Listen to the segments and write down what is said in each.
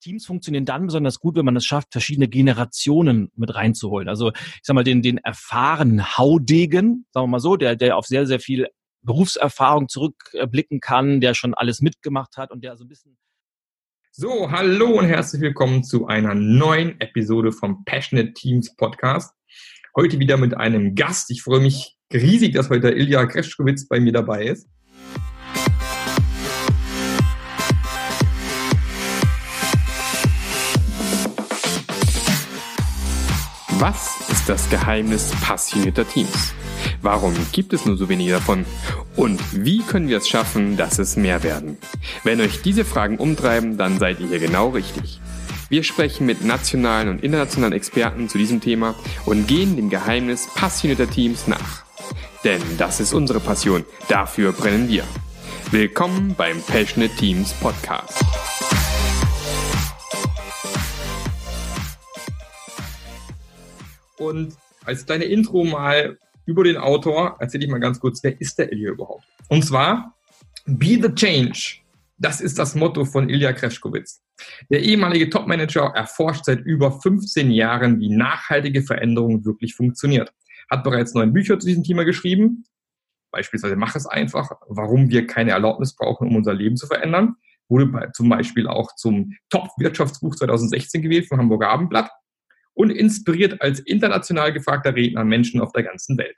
Teams funktionieren dann besonders gut, wenn man es schafft, verschiedene Generationen mit reinzuholen. Also ich sag mal, den, den erfahrenen Haudegen, sagen wir mal so, der, der auf sehr, sehr viel Berufserfahrung zurückblicken kann, der schon alles mitgemacht hat und der so ein bisschen so, hallo und herzlich willkommen zu einer neuen Episode vom Passionate Teams Podcast. Heute wieder mit einem Gast. Ich freue mich riesig, dass heute Ilja Kreschkowitz bei mir dabei ist. Was ist das Geheimnis passionierter Teams? Warum gibt es nur so wenige davon? Und wie können wir es schaffen, dass es mehr werden? Wenn euch diese Fragen umtreiben, dann seid ihr hier genau richtig. Wir sprechen mit nationalen und internationalen Experten zu diesem Thema und gehen dem Geheimnis passionierter Teams nach. Denn das ist unsere Passion, dafür brennen wir. Willkommen beim Passionate Teams Podcast. Und als kleine Intro mal über den Autor erzähle ich mal ganz kurz, wer ist der Ilya überhaupt? Und zwar, Be the Change. Das ist das Motto von Ilya Kreschkowitz. Der ehemalige Topmanager erforscht seit über 15 Jahren, wie nachhaltige Veränderung wirklich funktioniert. Hat bereits neun Bücher zu diesem Thema geschrieben. Beispielsweise Mach es einfach, warum wir keine Erlaubnis brauchen, um unser Leben zu verändern. Wurde zum Beispiel auch zum Top-Wirtschaftsbuch 2016 gewählt vom Hamburger Abendblatt und inspiriert als international gefragter Redner Menschen auf der ganzen Welt.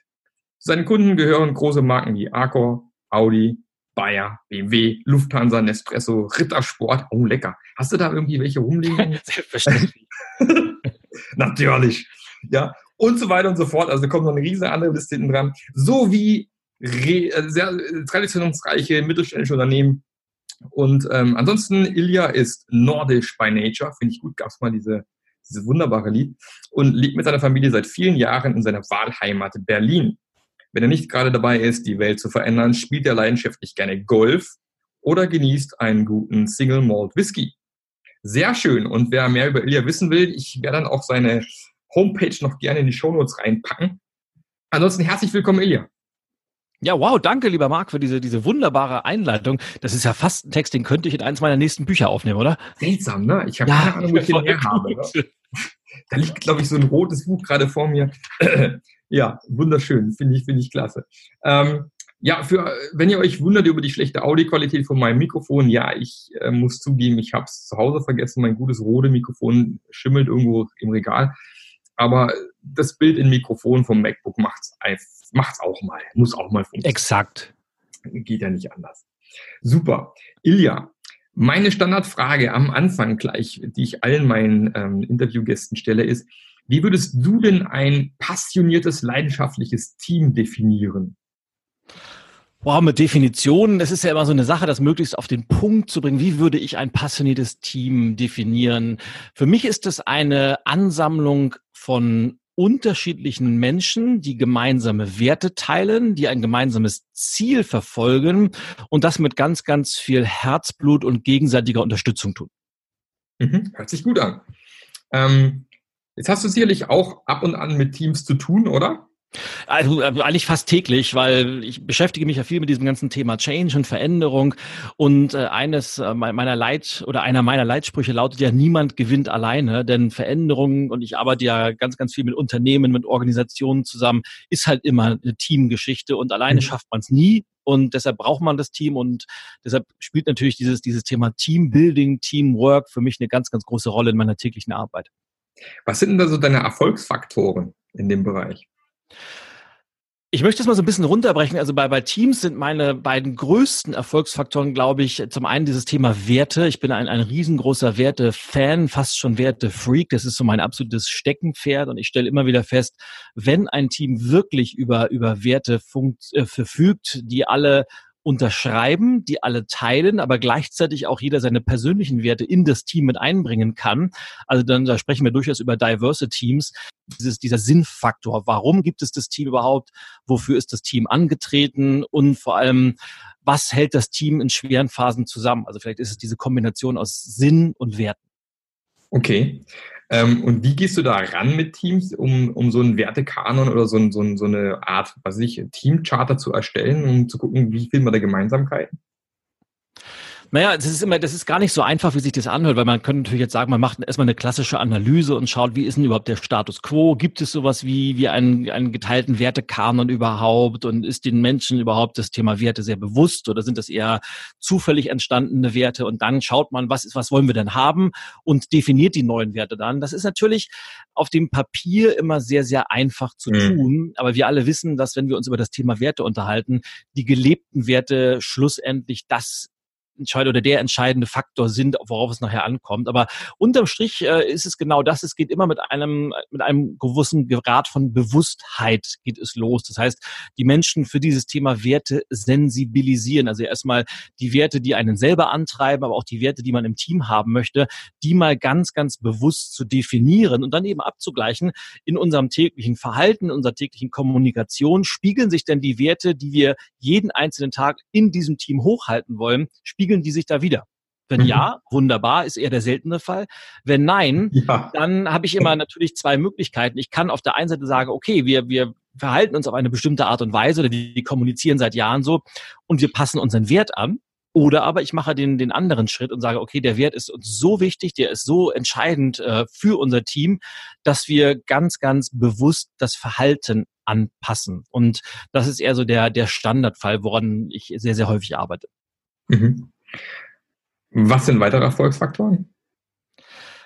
Zu seinen Kunden gehören große Marken wie Accor, Audi, Bayer, BMW, Lufthansa, Nespresso, Rittersport. Oh, lecker. Hast du da irgendwie welche rumliegen? Selbstverständlich. Natürlich. Ja, und so weiter und so fort. Also da kommt noch eine riesige andere Liste hinten dran. So wie äh, sehr äh, traditionsreiche mittelständische Unternehmen. Und ähm, ansonsten, Ilja ist nordisch by nature. Finde ich gut. Gab es mal diese dieses wunderbare Lied, und lebt mit seiner Familie seit vielen Jahren in seiner Wahlheimat Berlin. Wenn er nicht gerade dabei ist, die Welt zu verändern, spielt er leidenschaftlich gerne Golf oder genießt einen guten Single Malt Whisky. Sehr schön. Und wer mehr über Ilya wissen will, ich werde dann auch seine Homepage noch gerne in die Shownotes reinpacken. Ansonsten herzlich willkommen, Ilya. Ja, wow, danke, lieber Marc, für diese, diese wunderbare Einleitung. Das ist ja fast ein Text, den könnte ich in eins meiner nächsten Bücher aufnehmen, oder? Seltsam, ne? Ich habe ja, keine Ahnung, wo ich den her habe. Ne? Da liegt, glaube ich, so ein rotes Buch gerade vor mir. ja, wunderschön, finde ich, finde ich klasse. Ähm, ja, für, wenn ihr euch wundert über die schlechte Audioqualität von meinem Mikrofon, ja, ich äh, muss zugeben, ich habe es zu Hause vergessen. Mein gutes Rode-Mikrofon schimmelt irgendwo im Regal. Aber das Bild in Mikrofon vom MacBook macht's macht's auch mal, muss auch mal funktionieren. Exakt. Geht ja nicht anders. Super. Ilja, meine Standardfrage am Anfang gleich, die ich allen meinen ähm, Interviewgästen stelle, ist, wie würdest du denn ein passioniertes, leidenschaftliches Team definieren? Wow, mit Definitionen, das ist ja immer so eine Sache, das möglichst auf den Punkt zu bringen. Wie würde ich ein passioniertes Team definieren? Für mich ist es eine Ansammlung von unterschiedlichen Menschen, die gemeinsame Werte teilen, die ein gemeinsames Ziel verfolgen und das mit ganz, ganz viel Herzblut und gegenseitiger Unterstützung tun. Mhm, hört sich gut an. Ähm, jetzt hast du sicherlich auch ab und an mit Teams zu tun, oder? Also äh, eigentlich fast täglich, weil ich beschäftige mich ja viel mit diesem ganzen Thema Change und Veränderung. Und äh, eines äh, meiner Leit oder einer meiner Leitsprüche lautet ja: Niemand gewinnt alleine, denn Veränderung und ich arbeite ja ganz, ganz viel mit Unternehmen, mit Organisationen zusammen, ist halt immer eine Teamgeschichte und alleine mhm. schafft man es nie. Und deshalb braucht man das Team und deshalb spielt natürlich dieses, dieses Thema Teambuilding, Teamwork für mich eine ganz, ganz große Rolle in meiner täglichen Arbeit. Was sind denn da so deine Erfolgsfaktoren in dem Bereich? Ich möchte es mal so ein bisschen runterbrechen. Also bei, bei Teams sind meine beiden größten Erfolgsfaktoren, glaube ich, zum einen dieses Thema Werte. Ich bin ein, ein riesengroßer Werte-Fan, fast schon Werte-Freak. Das ist so mein absolutes Steckenpferd. Und ich stelle immer wieder fest, wenn ein Team wirklich über, über Werte funkt, äh, verfügt, die alle unterschreiben, die alle teilen, aber gleichzeitig auch jeder seine persönlichen Werte in das Team mit einbringen kann. Also dann, da sprechen wir durchaus über diverse Teams. Dieses, dieser Sinnfaktor. Warum gibt es das Team überhaupt? Wofür ist das Team angetreten? Und vor allem, was hält das Team in schweren Phasen zusammen? Also vielleicht ist es diese Kombination aus Sinn und Werten. Okay. Ähm, und wie gehst du da ran mit Teams, um, um so einen Wertekanon oder so, ein, so, ein, so eine Art, was ich, Teamcharter zu erstellen, um zu gucken, wie finden wir da Gemeinsamkeiten? Naja, das ist immer, das ist gar nicht so einfach, wie sich das anhört, weil man könnte natürlich jetzt sagen, man macht erstmal eine klassische Analyse und schaut, wie ist denn überhaupt der Status quo? Gibt es sowas wie, wie einen, einen geteilten Wertekanon überhaupt? Und ist den Menschen überhaupt das Thema Werte sehr bewusst oder sind das eher zufällig entstandene Werte? Und dann schaut man, was ist, was wollen wir denn haben und definiert die neuen Werte dann. Das ist natürlich auf dem Papier immer sehr, sehr einfach zu mhm. tun. Aber wir alle wissen, dass wenn wir uns über das Thema Werte unterhalten, die gelebten Werte schlussendlich das entscheidende oder der entscheidende Faktor sind, worauf es nachher ankommt. Aber unterm Strich äh, ist es genau das. Es geht immer mit einem, mit einem gewissen Grad von Bewusstheit geht es los. Das heißt, die Menschen für dieses Thema Werte sensibilisieren. Also erstmal die Werte, die einen selber antreiben, aber auch die Werte, die man im Team haben möchte, die mal ganz, ganz bewusst zu definieren und dann eben abzugleichen in unserem täglichen Verhalten, in unserer täglichen Kommunikation. Spiegeln sich denn die Werte, die wir jeden einzelnen Tag in diesem Team hochhalten wollen, spiegeln die sich da wieder? Wenn mhm. ja, wunderbar, ist eher der seltene Fall. Wenn nein, ja. dann habe ich immer natürlich zwei Möglichkeiten. Ich kann auf der einen Seite sagen, okay, wir, wir verhalten uns auf eine bestimmte Art und Weise oder die kommunizieren seit Jahren so und wir passen unseren Wert an. Oder aber ich mache den, den anderen Schritt und sage, okay, der Wert ist uns so wichtig, der ist so entscheidend äh, für unser Team, dass wir ganz, ganz bewusst das Verhalten anpassen. Und das ist eher so der, der Standardfall, woran ich sehr, sehr häufig arbeite. Mhm. Was sind weitere Erfolgsfaktoren?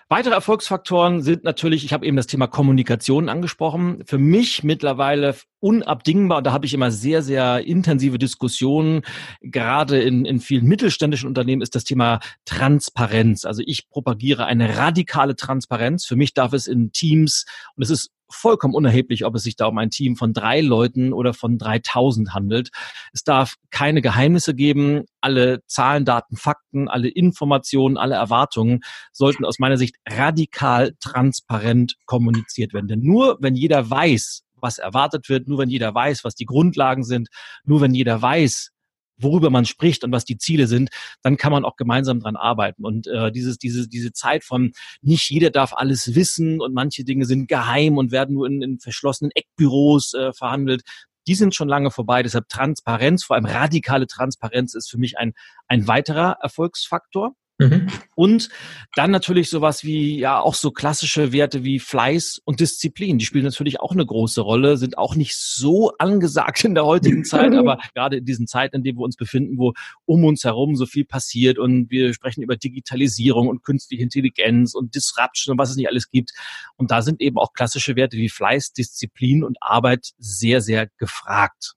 Weitere Erfolgsfaktoren sind natürlich, ich habe eben das Thema Kommunikation angesprochen, für mich mittlerweile unabdingbar. Da habe ich immer sehr, sehr intensive Diskussionen. Gerade in, in vielen mittelständischen Unternehmen ist das Thema Transparenz. Also ich propagiere eine radikale Transparenz. Für mich darf es in Teams, und es ist vollkommen unerheblich, ob es sich da um ein Team von drei Leuten oder von 3000 handelt. Es darf keine Geheimnisse geben. Alle Zahlen, Daten, Fakten, alle Informationen, alle Erwartungen sollten aus meiner Sicht radikal transparent kommuniziert werden. Denn nur wenn jeder weiß, was erwartet wird, nur wenn jeder weiß, was die Grundlagen sind, nur wenn jeder weiß, worüber man spricht und was die Ziele sind, dann kann man auch gemeinsam dran arbeiten. Und äh, dieses, diese, diese Zeit von nicht jeder darf alles wissen und manche Dinge sind geheim und werden nur in, in verschlossenen Eckbüros äh, verhandelt, die sind schon lange vorbei. Deshalb Transparenz, vor allem radikale Transparenz ist für mich ein, ein weiterer Erfolgsfaktor. Mhm. Und dann natürlich sowas wie, ja, auch so klassische Werte wie Fleiß und Disziplin. Die spielen natürlich auch eine große Rolle, sind auch nicht so angesagt in der heutigen Zeit, aber gerade in diesen Zeiten, in denen wir uns befinden, wo um uns herum so viel passiert und wir sprechen über Digitalisierung und künstliche Intelligenz und Disruption und was es nicht alles gibt. Und da sind eben auch klassische Werte wie Fleiß, Disziplin und Arbeit sehr, sehr gefragt.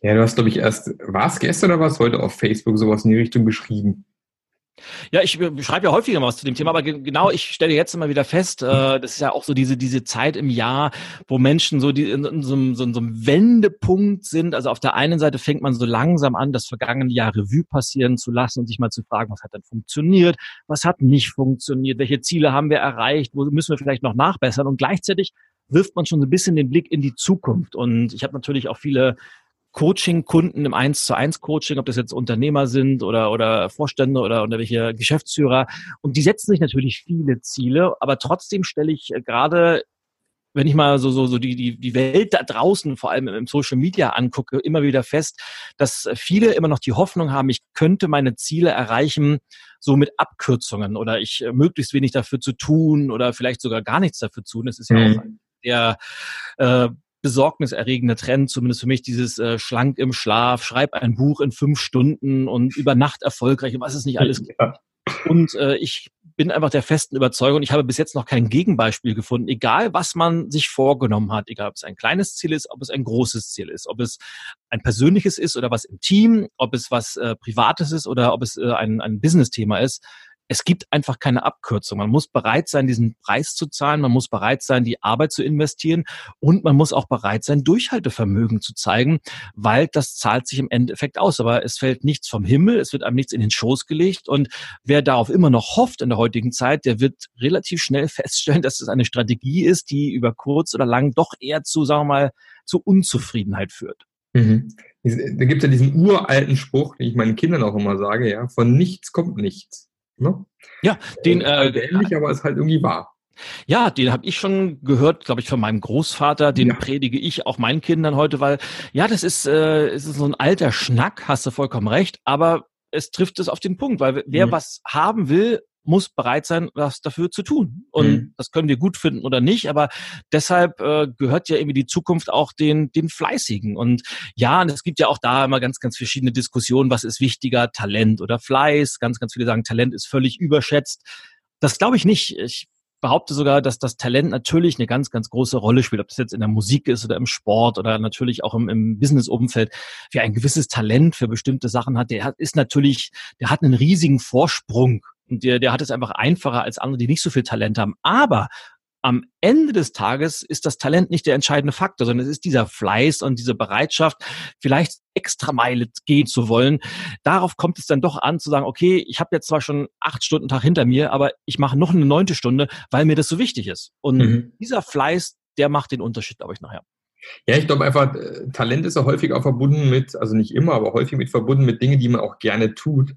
Ja, du hast, glaube ich, erst, war es gestern oder war es heute auf Facebook sowas in die Richtung beschrieben? Ja, ich schreibe ja häufiger mal was zu dem Thema, aber genau, ich stelle jetzt immer wieder fest, äh, das ist ja auch so diese, diese Zeit im Jahr, wo Menschen so die, in, in so, einem, so, in so einem Wendepunkt sind. Also auf der einen Seite fängt man so langsam an, das vergangene Jahr Revue passieren zu lassen und sich mal zu fragen, was hat denn funktioniert, was hat nicht funktioniert, welche Ziele haben wir erreicht, wo müssen wir vielleicht noch nachbessern und gleichzeitig wirft man schon so ein bisschen den Blick in die Zukunft. Und ich habe natürlich auch viele Coaching-Kunden im 1 zu 1 Coaching, ob das jetzt Unternehmer sind oder, oder Vorstände oder, oder welche Geschäftsführer. Und die setzen sich natürlich viele Ziele, aber trotzdem stelle ich äh, gerade wenn ich mal so, so, so die, die, die Welt da draußen, vor allem im Social Media angucke, immer wieder fest, dass viele immer noch die Hoffnung haben, ich könnte meine Ziele erreichen, so mit Abkürzungen oder ich äh, möglichst wenig dafür zu tun oder vielleicht sogar gar nichts dafür zu tun. Das ist ja mhm. auch der äh, besorgniserregende Trend, zumindest für mich, dieses äh, schlank im Schlaf, schreib ein Buch in fünf Stunden und über Nacht erfolgreich, was es nicht alles gibt. Ja. Und äh, ich bin einfach der festen Überzeugung, ich habe bis jetzt noch kein Gegenbeispiel gefunden, egal was man sich vorgenommen hat, egal ob es ein kleines Ziel ist, ob es ein großes Ziel ist, ob es ein persönliches ist oder was im Team, ob es was äh, Privates ist oder ob es äh, ein, ein Business-Thema ist es gibt einfach keine Abkürzung. Man muss bereit sein, diesen Preis zu zahlen, man muss bereit sein, die Arbeit zu investieren und man muss auch bereit sein, Durchhaltevermögen zu zeigen, weil das zahlt sich im Endeffekt aus. Aber es fällt nichts vom Himmel, es wird einem nichts in den Schoß gelegt und wer darauf immer noch hofft in der heutigen Zeit, der wird relativ schnell feststellen, dass es eine Strategie ist, die über kurz oder lang doch eher zu, sagen wir mal, zu Unzufriedenheit führt. Mhm. Da gibt es ja diesen uralten Spruch, den ich meinen Kindern auch immer sage, ja, von nichts kommt nichts. Ne? Ja, den äh, halt ähnlich, aber ist halt irgendwie wahr. Ja, den habe ich schon gehört, glaube ich, von meinem Großvater. Den ja. predige ich auch meinen Kindern heute, weil ja, das ist, äh, ist so ein alter Schnack, hast du vollkommen recht. Aber es trifft es auf den Punkt, weil wer mhm. was haben will, muss bereit sein, was dafür zu tun. Und mhm. das können wir gut finden oder nicht, aber deshalb äh, gehört ja irgendwie die Zukunft auch den, den Fleißigen. Und ja, und es gibt ja auch da immer ganz, ganz verschiedene Diskussionen, was ist wichtiger, Talent oder Fleiß. Ganz, ganz viele sagen, Talent ist völlig überschätzt. Das glaube ich nicht. Ich behaupte sogar, dass das Talent natürlich eine ganz, ganz große Rolle spielt, ob das jetzt in der Musik ist oder im Sport oder natürlich auch im, im Business-Umfeld. Wer ein gewisses Talent für bestimmte Sachen hat, der hat, ist natürlich, der hat einen riesigen Vorsprung der, der hat es einfach einfacher als andere, die nicht so viel Talent haben. Aber am Ende des Tages ist das Talent nicht der entscheidende Faktor, sondern es ist dieser Fleiß und diese Bereitschaft, vielleicht extra Meile gehen zu wollen. Darauf kommt es dann doch an zu sagen, okay, ich habe jetzt zwar schon acht Stunden Tag hinter mir, aber ich mache noch eine neunte Stunde, weil mir das so wichtig ist. Und mhm. dieser Fleiß, der macht den Unterschied, glaube ich, nachher. Ja, ich glaube einfach, äh, Talent ist ja häufig auch verbunden mit, also nicht immer, aber häufig mit verbunden mit Dingen, die man auch gerne tut.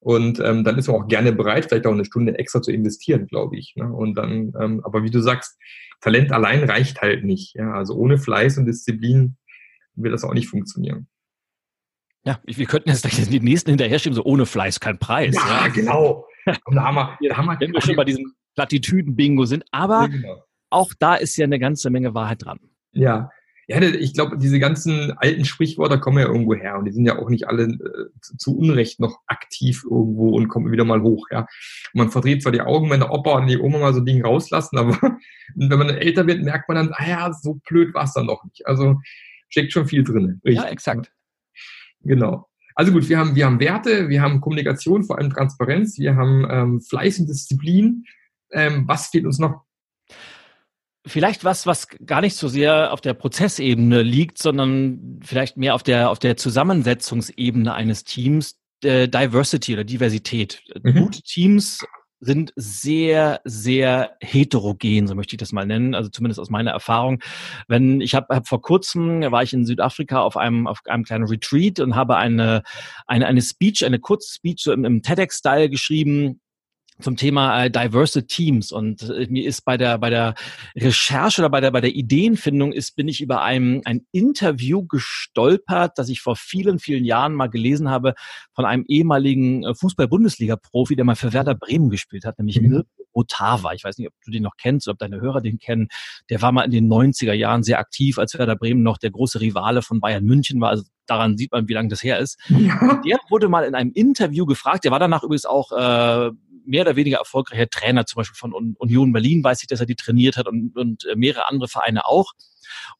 Und ähm, dann ist man auch gerne bereit, vielleicht auch eine Stunde extra zu investieren, glaube ich. Ne? Und dann, ähm, aber wie du sagst, Talent allein reicht halt nicht. Ja? Also ohne Fleiß und Disziplin wird das auch nicht funktionieren. Ja, wir könnten jetzt die nächsten hinterher schieben, so ohne Fleiß kein Preis. Ja, ja. genau. Und da haben wir, da haben wir, Wenn wir schon bei diesem Plattitüden-Bingo sind. Aber ja, genau. auch da ist ja eine ganze Menge Wahrheit dran. Ja, ja, ich glaube, diese ganzen alten Sprichwörter kommen ja irgendwo her und die sind ja auch nicht alle äh, zu Unrecht noch aktiv irgendwo und kommen wieder mal hoch. Ja, und man verdreht zwar die Augen, wenn der Opa und die Oma mal so ein Ding rauslassen, aber wenn man älter wird, merkt man dann, ah ja, so blöd war es dann doch nicht. Also steckt schon viel drin. Richtig. Ja, exakt. Genau. Also gut, wir haben, wir haben Werte, wir haben Kommunikation, vor allem Transparenz, wir haben ähm, Fleiß und Disziplin. Ähm, was fehlt uns noch? Vielleicht was, was gar nicht so sehr auf der Prozessebene liegt, sondern vielleicht mehr auf der, auf der Zusammensetzungsebene eines Teams, äh, Diversity oder Diversität. Mhm. Gute Teams sind sehr, sehr heterogen, so möchte ich das mal nennen, also zumindest aus meiner Erfahrung. Wenn ich habe hab vor kurzem war ich in Südafrika auf einem auf einem kleinen Retreat und habe eine eine eine Speech, eine kurze Speech so im, im TEDx-Style geschrieben zum Thema äh, Diverse Teams und äh, mir ist bei der bei der Recherche oder bei der bei der Ideenfindung ist bin ich über ein ein Interview gestolpert, das ich vor vielen vielen Jahren mal gelesen habe von einem ehemaligen äh, Fußball-Bundesliga-Profi, der mal für Werder Bremen gespielt hat, nämlich mhm. Otawa. Ich weiß nicht, ob du den noch kennst oder ob deine Hörer den kennen. Der war mal in den 90er Jahren sehr aktiv, als Werder Bremen noch der große Rivale von Bayern München war. Also daran sieht man, wie lange das her ist. Ja. Der wurde mal in einem Interview gefragt, der war danach übrigens auch äh, mehr oder weniger erfolgreicher Trainer, zum Beispiel von Union Berlin, weiß ich, dass er die trainiert hat und, und äh, mehrere andere Vereine auch.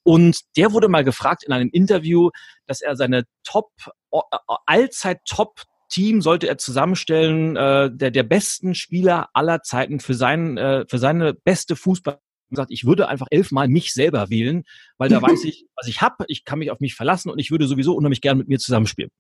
Und der wurde mal gefragt in einem Interview, dass er seine Top, äh, allzeit Top Team sollte er zusammenstellen, äh, der, der besten Spieler aller Zeiten für, sein, äh, für seine beste Fußball gesagt, ich würde einfach elfmal mich selber wählen, weil da weiß ich, was ich habe, ich kann mich auf mich verlassen und ich würde sowieso unheimlich gern mit mir zusammenspielen.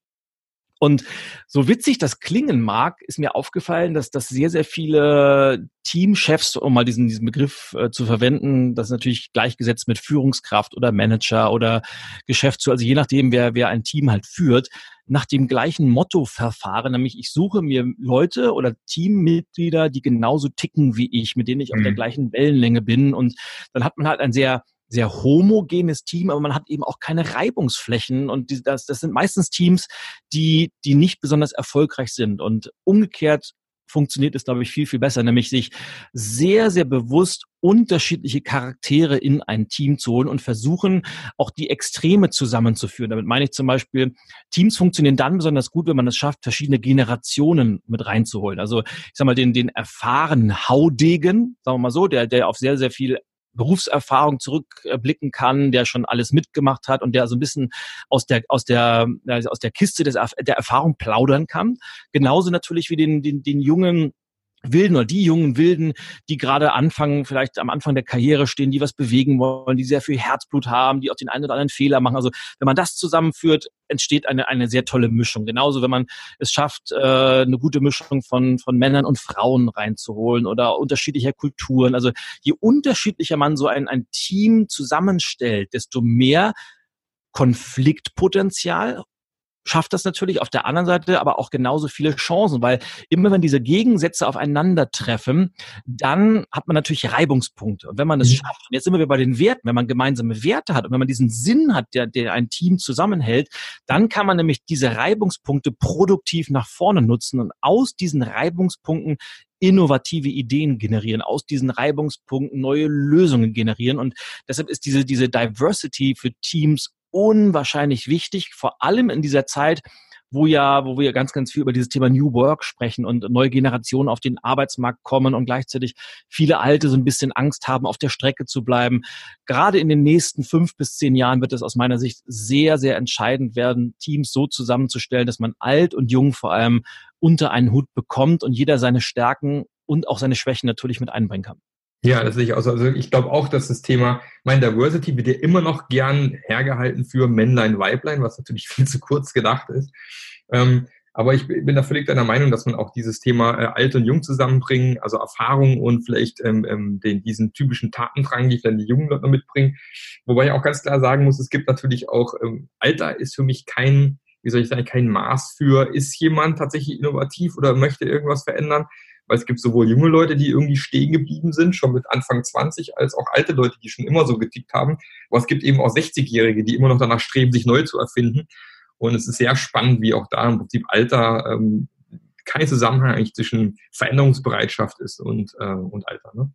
Und so witzig das klingen mag, ist mir aufgefallen, dass das sehr, sehr viele Teamchefs, um mal diesen, diesen Begriff äh, zu verwenden, das ist natürlich gleichgesetzt mit Führungskraft oder Manager oder Geschäftsführer, also je nachdem, wer, wer ein Team halt führt, nach dem gleichen Motto verfahren, nämlich ich suche mir Leute oder Teammitglieder, die genauso ticken wie ich, mit denen ich mhm. auf der mhm. gleichen Wellenlänge bin und dann hat man halt ein sehr sehr homogenes Team, aber man hat eben auch keine Reibungsflächen und die, das, das sind meistens Teams, die, die nicht besonders erfolgreich sind. Und umgekehrt funktioniert es, glaube ich, viel, viel besser, nämlich sich sehr, sehr bewusst unterschiedliche Charaktere in ein Team zu holen und versuchen, auch die Extreme zusammenzuführen. Damit meine ich zum Beispiel, Teams funktionieren dann besonders gut, wenn man es schafft, verschiedene Generationen mit reinzuholen. Also ich sag mal, den, den erfahrenen Haudegen, sagen wir mal so, der, der auf sehr, sehr viel Berufserfahrung zurückblicken kann, der schon alles mitgemacht hat und der so ein bisschen aus der aus der aus der Kiste des, der Erfahrung plaudern kann. Genauso natürlich wie den den, den jungen Wilden oder die jungen Wilden, die gerade anfangen, vielleicht am Anfang der Karriere stehen, die was bewegen wollen, die sehr viel Herzblut haben, die auch den einen oder anderen Fehler machen. Also wenn man das zusammenführt, entsteht eine, eine sehr tolle Mischung. Genauso, wenn man es schafft, äh, eine gute Mischung von, von Männern und Frauen reinzuholen oder unterschiedlicher Kulturen. Also je unterschiedlicher man so ein, ein Team zusammenstellt, desto mehr Konfliktpotenzial schafft das natürlich auf der anderen Seite aber auch genauso viele Chancen, weil immer wenn diese Gegensätze aufeinandertreffen, dann hat man natürlich Reibungspunkte. Und wenn man es mhm. schafft, und jetzt sind wir bei den Werten, wenn man gemeinsame Werte hat und wenn man diesen Sinn hat, der, der ein Team zusammenhält, dann kann man nämlich diese Reibungspunkte produktiv nach vorne nutzen und aus diesen Reibungspunkten innovative Ideen generieren, aus diesen Reibungspunkten neue Lösungen generieren. Und deshalb ist diese, diese Diversity für Teams unwahrscheinlich wichtig, vor allem in dieser Zeit, wo ja, wo wir ganz, ganz viel über dieses Thema New Work sprechen und neue Generationen auf den Arbeitsmarkt kommen und gleichzeitig viele Alte so ein bisschen Angst haben, auf der Strecke zu bleiben. Gerade in den nächsten fünf bis zehn Jahren wird es aus meiner Sicht sehr, sehr entscheidend werden, Teams so zusammenzustellen, dass man alt und jung vor allem unter einen Hut bekommt und jeder seine Stärken und auch seine Schwächen natürlich mit einbringen kann. Ja, das sehe ich auch so. Also ich glaube auch, dass das Thema, mein Diversity wird ja immer noch gern hergehalten für Männlein, Weiblein, was natürlich viel zu kurz gedacht ist. Ähm, aber ich bin da völlig deiner Meinung, dass man auch dieses Thema äh, alt und jung zusammenbringen, also Erfahrung und vielleicht ähm, ähm, den, diesen typischen Tatendrang, die dann die jungen Leute mitbringen. Wobei ich auch ganz klar sagen muss, es gibt natürlich auch, ähm, Alter ist für mich kein, wie soll ich sagen, kein Maß für, ist jemand tatsächlich innovativ oder möchte irgendwas verändern, weil es gibt sowohl junge Leute, die irgendwie stehen geblieben sind, schon mit Anfang 20, als auch alte Leute, die schon immer so getickt haben. Aber es gibt eben auch 60-Jährige, die immer noch danach streben, sich neu zu erfinden. Und es ist sehr spannend, wie auch da im Prinzip Alter ähm, kein Zusammenhang eigentlich zwischen Veränderungsbereitschaft ist und, äh, und Alter. Ne?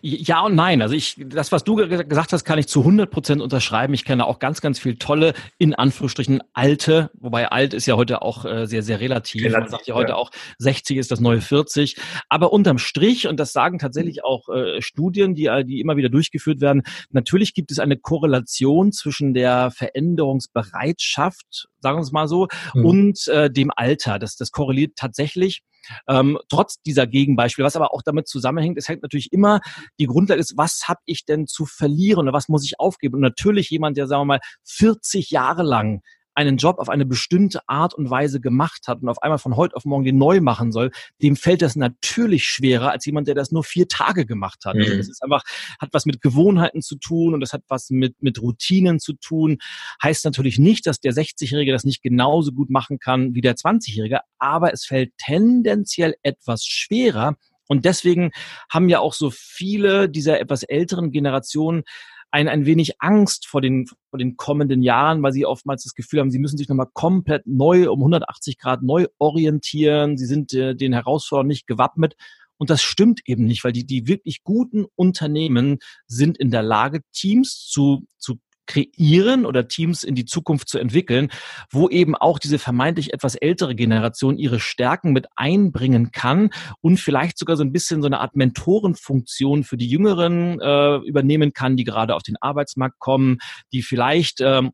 Ja und nein. Also ich, das, was du gesagt hast, kann ich zu 100 Prozent unterschreiben. Ich kenne auch ganz, ganz viel tolle, in Anführungsstrichen alte, wobei alt ist ja heute auch äh, sehr, sehr relativ. relativ. Man sagt ja heute ja. auch, 60 ist das neue 40. Aber unterm Strich, und das sagen tatsächlich auch äh, Studien, die, die immer wieder durchgeführt werden, natürlich gibt es eine Korrelation zwischen der Veränderungsbereitschaft, sagen wir es mal so, mhm. und äh, dem Alter. Das, das korreliert tatsächlich. Ähm, trotz dieser Gegenbeispiele, was aber auch damit zusammenhängt, es hängt natürlich immer, die Grundlage ist, was habe ich denn zu verlieren oder was muss ich aufgeben? Und natürlich jemand, der, sagen wir mal, 40 Jahre lang einen Job auf eine bestimmte Art und Weise gemacht hat und auf einmal von heute auf morgen den neu machen soll, dem fällt das natürlich schwerer als jemand, der das nur vier Tage gemacht hat. Mhm. Also das ist einfach, hat was mit Gewohnheiten zu tun und das hat was mit, mit Routinen zu tun. Heißt natürlich nicht, dass der 60-Jährige das nicht genauso gut machen kann wie der 20-Jährige, aber es fällt tendenziell etwas schwerer, und deswegen haben ja auch so viele dieser etwas älteren Generationen ein, ein wenig Angst vor den, vor den kommenden Jahren, weil sie oftmals das Gefühl haben, sie müssen sich nochmal komplett neu um 180 Grad neu orientieren. Sie sind äh, den Herausforderungen nicht gewappnet. Und das stimmt eben nicht, weil die, die wirklich guten Unternehmen sind in der Lage, Teams zu, zu kreieren oder Teams in die Zukunft zu entwickeln, wo eben auch diese vermeintlich etwas ältere Generation ihre Stärken mit einbringen kann und vielleicht sogar so ein bisschen so eine Art Mentorenfunktion für die Jüngeren äh, übernehmen kann, die gerade auf den Arbeitsmarkt kommen, die vielleicht ähm,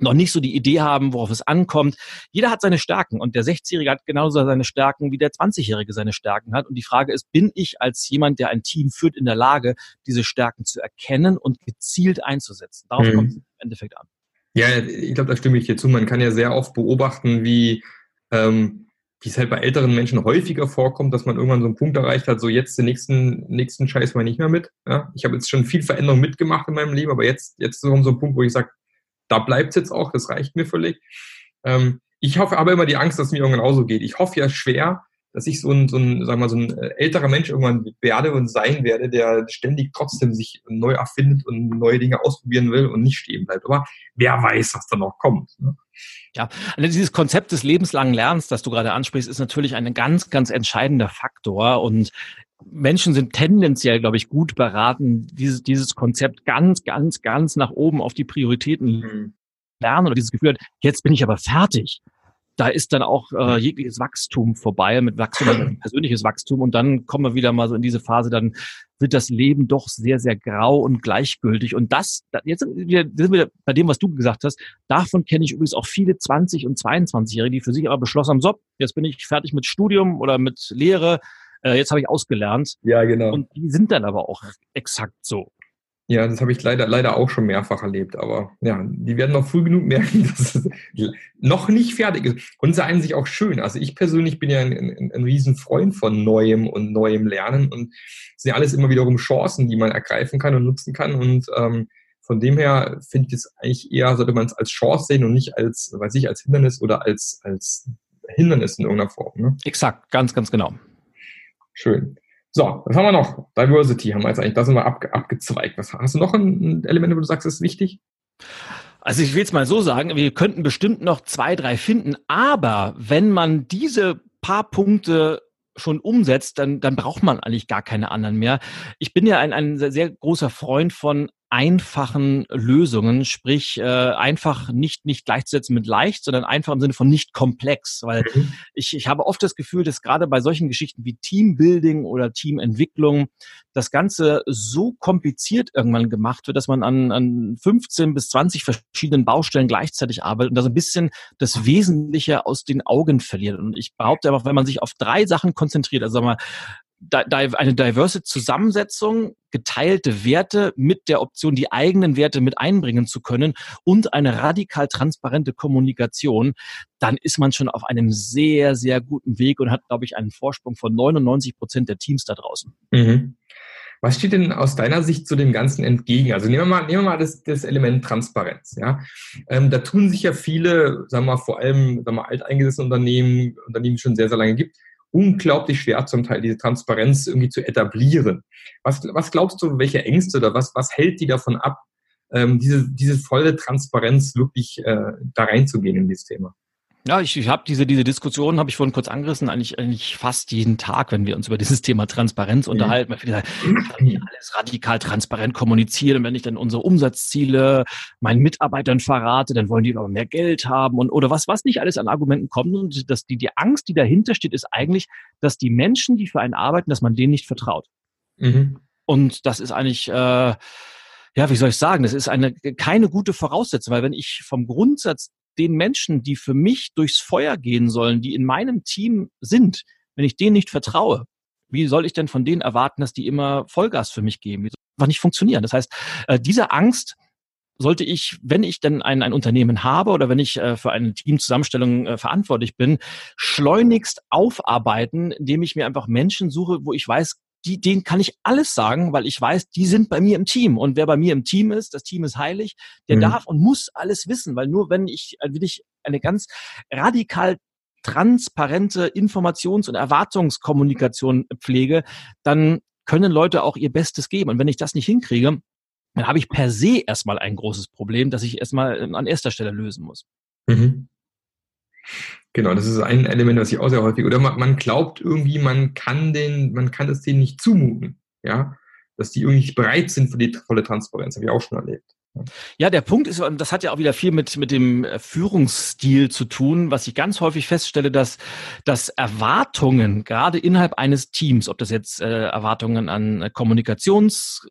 noch nicht so die Idee haben, worauf es ankommt. Jeder hat seine Stärken und der 60-Jährige hat genauso seine Stärken, wie der 20-Jährige seine Stärken hat. Und die Frage ist, bin ich als jemand, der ein Team führt, in der Lage, diese Stärken zu erkennen und gezielt einzusetzen? Darauf mhm. kommt es im Endeffekt an. Ja, ich glaube, da stimme ich dir zu. Man kann ja sehr oft beobachten, wie, ähm, wie es halt bei älteren Menschen häufiger vorkommt, dass man irgendwann so einen Punkt erreicht hat, so jetzt den nächsten, nächsten Scheiß mal nicht mehr mit. Ja? Ich habe jetzt schon viel Veränderung mitgemacht in meinem Leben, aber jetzt, jetzt ist so ein Punkt, wo ich sage, da bleibt es jetzt auch, das reicht mir völlig. Ähm, ich hoffe aber immer die Angst, dass es mir irgendwann auch so geht. Ich hoffe ja schwer, dass ich so ein, so ein, wir mal, so ein äh, älterer Mensch irgendwann werde und sein werde, der ständig trotzdem sich neu erfindet und neue Dinge ausprobieren will und nicht stehen bleibt. Aber wer weiß, was da noch kommt. Ne? Ja, also dieses Konzept des lebenslangen Lernens, das du gerade ansprichst, ist natürlich ein ganz, ganz entscheidender Faktor. Und Menschen sind tendenziell, glaube ich, gut beraten, dieses, dieses Konzept ganz, ganz, ganz nach oben auf die Prioritäten mhm. lernen oder dieses Gefühl hat, jetzt bin ich aber fertig. Da ist dann auch äh, jegliches Wachstum vorbei mit Wachstum, persönliches Wachstum und dann kommen wir wieder mal so in diese Phase, dann wird das Leben doch sehr, sehr grau und gleichgültig. Und das, jetzt sind wir, sind wir bei dem, was du gesagt hast, davon kenne ich übrigens auch viele 20- und 22-Jährige, die für sich aber beschlossen haben, so, jetzt bin ich fertig mit Studium oder mit Lehre, äh, jetzt habe ich ausgelernt. Ja, genau. Und die sind dann aber auch exakt so. Ja, das habe ich leider, leider auch schon mehrfach erlebt, aber ja, die werden noch früh genug merken, dass es noch nicht fertig ist. Und seien sich auch schön. Also ich persönlich bin ja ein, ein, ein Riesenfreund von Neuem und neuem Lernen und es sind ja alles immer wiederum Chancen, die man ergreifen kann und nutzen kann. Und ähm, Von dem her finde ich es eigentlich eher, sollte man es als Chance sehen und nicht als, weiß ich, als Hindernis oder als, als Hindernis in irgendeiner Form. Ne? Exakt, ganz, ganz genau. Schön. So, was haben wir noch? Diversity haben wir jetzt eigentlich, da sind wir abge abgezweigt. Was, hast du noch ein, Element, wo du sagst, das ist wichtig? Also ich will es mal so sagen, wir könnten bestimmt noch zwei, drei finden, aber wenn man diese paar Punkte schon umsetzt, dann, dann braucht man eigentlich gar keine anderen mehr. Ich bin ja ein, ein sehr großer Freund von einfachen Lösungen, sprich äh, einfach nicht nicht gleichzusetzen mit leicht, sondern einfach im Sinne von nicht komplex, weil mhm. ich, ich habe oft das Gefühl, dass gerade bei solchen Geschichten wie Teambuilding oder Teamentwicklung das Ganze so kompliziert irgendwann gemacht wird, dass man an, an 15 bis 20 verschiedenen Baustellen gleichzeitig arbeitet und da so ein bisschen das Wesentliche aus den Augen verliert. Und ich behaupte einfach, wenn man sich auf drei Sachen konzentriert, also sagen wir mal, eine diverse Zusammensetzung, geteilte Werte mit der Option, die eigenen Werte mit einbringen zu können und eine radikal transparente Kommunikation, dann ist man schon auf einem sehr, sehr guten Weg und hat, glaube ich, einen Vorsprung von 99 Prozent der Teams da draußen. Mhm. Was steht denn aus deiner Sicht zu dem Ganzen entgegen? Also nehmen wir mal, nehmen wir mal das, das Element Transparenz. Ja? Ähm, da tun sich ja viele, sagen wir mal, vor allem sagen wir mal, alteingesessene Unternehmen, Unternehmen, die schon sehr, sehr lange gibt, unglaublich schwer zum Teil, diese Transparenz irgendwie zu etablieren. Was, was glaubst du, welche Ängste oder was, was hält die davon ab, ähm, diese, diese volle Transparenz wirklich äh, da reinzugehen in dieses Thema? Ja, ich, ich habe diese, diese Diskussion, habe ich vorhin kurz angerissen, eigentlich, eigentlich fast jeden Tag, wenn wir uns über dieses Thema Transparenz mhm. unterhalten. Viele sagen, ich kann nicht alles radikal transparent kommunizieren. Und wenn ich dann unsere Umsatzziele meinen Mitarbeitern verrate, dann wollen die aber mehr Geld haben und oder was, was nicht alles an Argumenten kommt. Und dass die, die Angst, die dahinter steht, ist eigentlich, dass die Menschen, die für einen arbeiten, dass man denen nicht vertraut. Mhm. Und das ist eigentlich, äh, ja, wie soll ich sagen, das ist eine keine gute Voraussetzung, weil wenn ich vom Grundsatz den Menschen, die für mich durchs Feuer gehen sollen, die in meinem Team sind, wenn ich denen nicht vertraue, wie soll ich denn von denen erwarten, dass die immer Vollgas für mich geben? Wie soll das nicht funktionieren? Das heißt, äh, diese Angst sollte ich, wenn ich denn ein, ein Unternehmen habe oder wenn ich äh, für eine Teamzusammenstellung äh, verantwortlich bin, schleunigst aufarbeiten, indem ich mir einfach Menschen suche, wo ich weiß, die, denen kann ich alles sagen, weil ich weiß, die sind bei mir im Team. Und wer bei mir im Team ist, das Team ist heilig, der mhm. darf und muss alles wissen, weil nur wenn ich, äh, wenn ich eine ganz radikal transparente Informations- und Erwartungskommunikation pflege, dann können Leute auch ihr Bestes geben. Und wenn ich das nicht hinkriege, dann habe ich per se erstmal ein großes Problem, das ich erstmal ähm, an erster Stelle lösen muss. Mhm. Genau, das ist ein Element, was ich auch sehr häufig, oder man, man glaubt irgendwie, man kann den, man kann es denen nicht zumuten, ja, dass die irgendwie nicht bereit sind für die volle Transparenz, habe ich auch schon erlebt. Ja, der Punkt ist, das hat ja auch wieder viel mit, mit dem Führungsstil zu tun, was ich ganz häufig feststelle, dass, dass Erwartungen, gerade innerhalb eines Teams, ob das jetzt äh, Erwartungen an Kommunikations